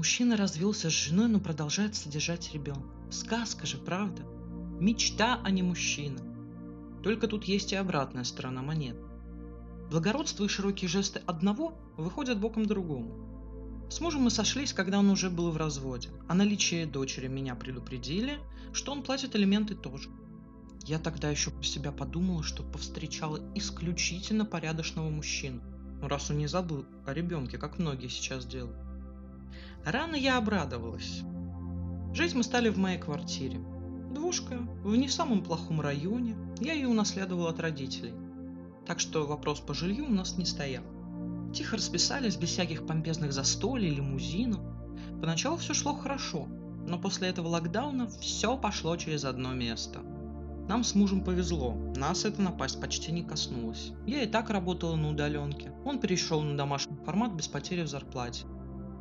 Мужчина развелся с женой, но продолжает содержать ребенка. Сказка же, правда? Мечта, а не мужчина. Только тут есть и обратная сторона монет. Благородство и широкие жесты одного выходят боком другому. С мужем мы сошлись, когда он уже был в разводе. О наличии дочери меня предупредили, что он платит элементы тоже. Я тогда еще про себя подумала, что повстречала исключительно порядочного мужчину. Ну, раз он не забыл о ребенке, как многие сейчас делают. Рано я обрадовалась. Жить мы стали в моей квартире. Двушка, в не самом плохом районе. Я ее унаследовала от родителей. Так что вопрос по жилью у нас не стоял. Тихо расписались, без всяких помпезных застолий, лимузинов. Поначалу все шло хорошо, но после этого локдауна все пошло через одно место. Нам с мужем повезло, нас эта напасть почти не коснулась. Я и так работала на удаленке. Он перешел на домашний формат без потери в зарплате.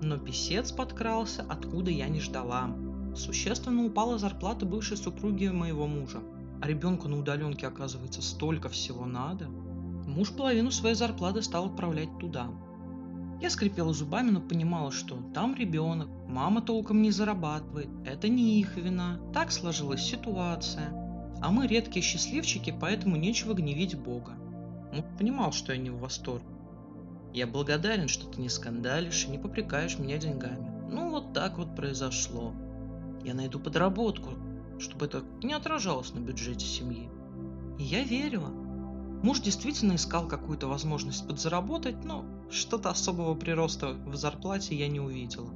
Но писец подкрался, откуда я не ждала. Существенно упала зарплата бывшей супруги моего мужа. А ребенку на удаленке, оказывается, столько всего надо. Муж половину своей зарплаты стал отправлять туда. Я скрипела зубами, но понимала, что там ребенок, мама толком не зарабатывает, это не их вина, так сложилась ситуация. А мы редкие счастливчики, поэтому нечего гневить Бога. Муж понимал, что я не в восторге. Я благодарен, что ты не скандалишь и не попрекаешь меня деньгами. Ну, вот так вот произошло. Я найду подработку, чтобы это не отражалось на бюджете семьи. И я верила. Муж действительно искал какую-то возможность подзаработать, но что-то особого прироста в зарплате я не увидела.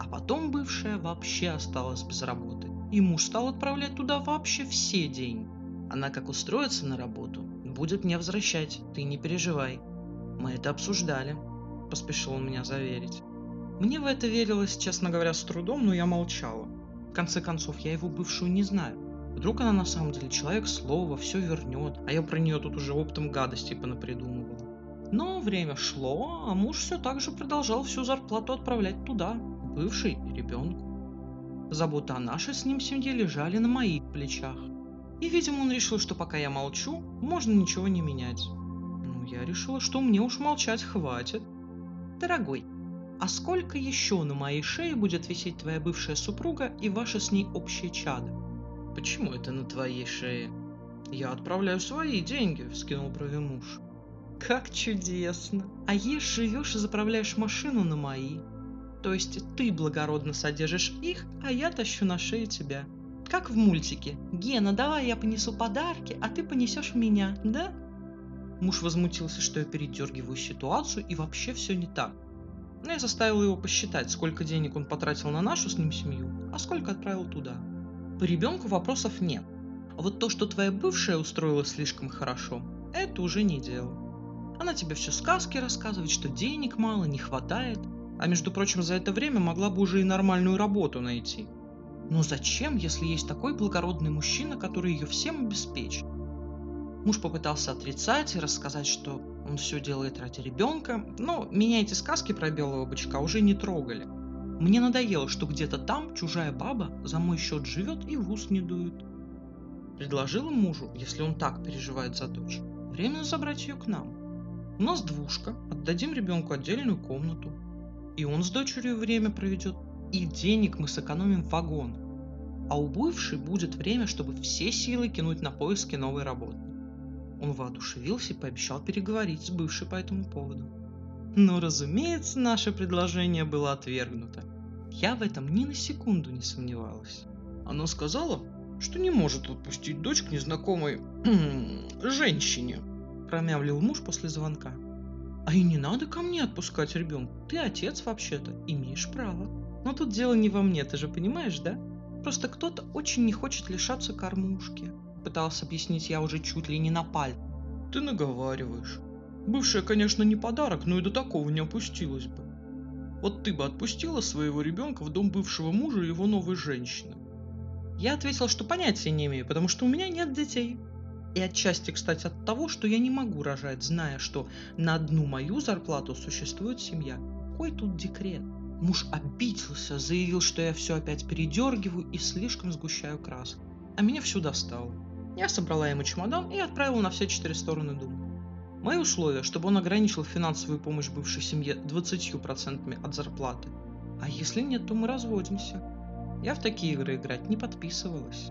А потом бывшая вообще осталась без работы. И муж стал отправлять туда вообще все деньги. Она как устроится на работу, будет мне возвращать, ты не переживай. Мы это обсуждали, поспешил он меня заверить. Мне в это верилось, честно говоря, с трудом, но я молчала. В конце концов, я его бывшую не знаю. Вдруг она на самом деле человек слова, все вернет, а я про нее тут уже оптом гадости понапридумывала. Но время шло, а муж все так же продолжал всю зарплату отправлять туда, бывший и ребенку. Забота о нашей с ним семье лежали на моих плечах. И, видимо, он решил, что пока я молчу, можно ничего не менять. Я решила, что мне уж молчать хватит. Дорогой, а сколько еще на моей шее будет висеть твоя бывшая супруга и ваше с ней общее чадо? Почему это на твоей шее? Я отправляю свои деньги, вскинул брови муж. Как чудесно. А ешь, живешь и заправляешь машину на мои. То есть ты благородно содержишь их, а я тащу на шее тебя. Как в мультике. Гена, давай я понесу подарки, а ты понесешь меня, да? Муж возмутился, что я передергиваю ситуацию и вообще все не так. Но я заставил его посчитать, сколько денег он потратил на нашу с ним семью, а сколько отправил туда. По ребенку вопросов нет. А вот то, что твоя бывшая устроила слишком хорошо, это уже не дело. Она тебе все сказки рассказывает, что денег мало, не хватает. А между прочим, за это время могла бы уже и нормальную работу найти. Но зачем, если есть такой благородный мужчина, который ее всем обеспечит? Муж попытался отрицать и рассказать, что он все делает ради ребенка, но меня эти сказки про белого бычка уже не трогали. Мне надоело, что где-то там чужая баба за мой счет живет и в ус не дует. Предложила мужу, если он так переживает за дочь, временно забрать ее к нам. У нас двушка, отдадим ребенку отдельную комнату. И он с дочерью время проведет, и денег мы сэкономим вагон. А у бывшей будет время, чтобы все силы кинуть на поиски новой работы. Он воодушевился и пообещал переговорить с бывшей по этому поводу. Но, разумеется, наше предложение было отвергнуто. Я в этом ни на секунду не сомневалась. Она сказала, что не может отпустить дочь к незнакомой женщине, промямлил муж после звонка. А и не надо ко мне отпускать ребенка. Ты отец вообще-то, имеешь право. Но тут дело не во мне, ты же понимаешь, да? Просто кто-то очень не хочет лишаться кормушки. Пытался объяснить я уже чуть ли не на паль. Ты наговариваешь. Бывшая, конечно, не подарок, но и до такого не опустилась бы. Вот ты бы отпустила своего ребенка в дом бывшего мужа и его новой женщины? Я ответил, что понятия не имею, потому что у меня нет детей. И отчасти, кстати, от того, что я не могу рожать, зная, что на одну мою зарплату существует семья. Какой тут декрет? Муж обиделся, заявил, что я все опять передергиваю и слишком сгущаю краску. А меня всю достало. Я собрала ему чемодан и отправила на все четыре стороны дома. Мои условия, чтобы он ограничил финансовую помощь бывшей семье 20% от зарплаты, А если нет, то мы разводимся. Я в такие игры играть не подписывалась.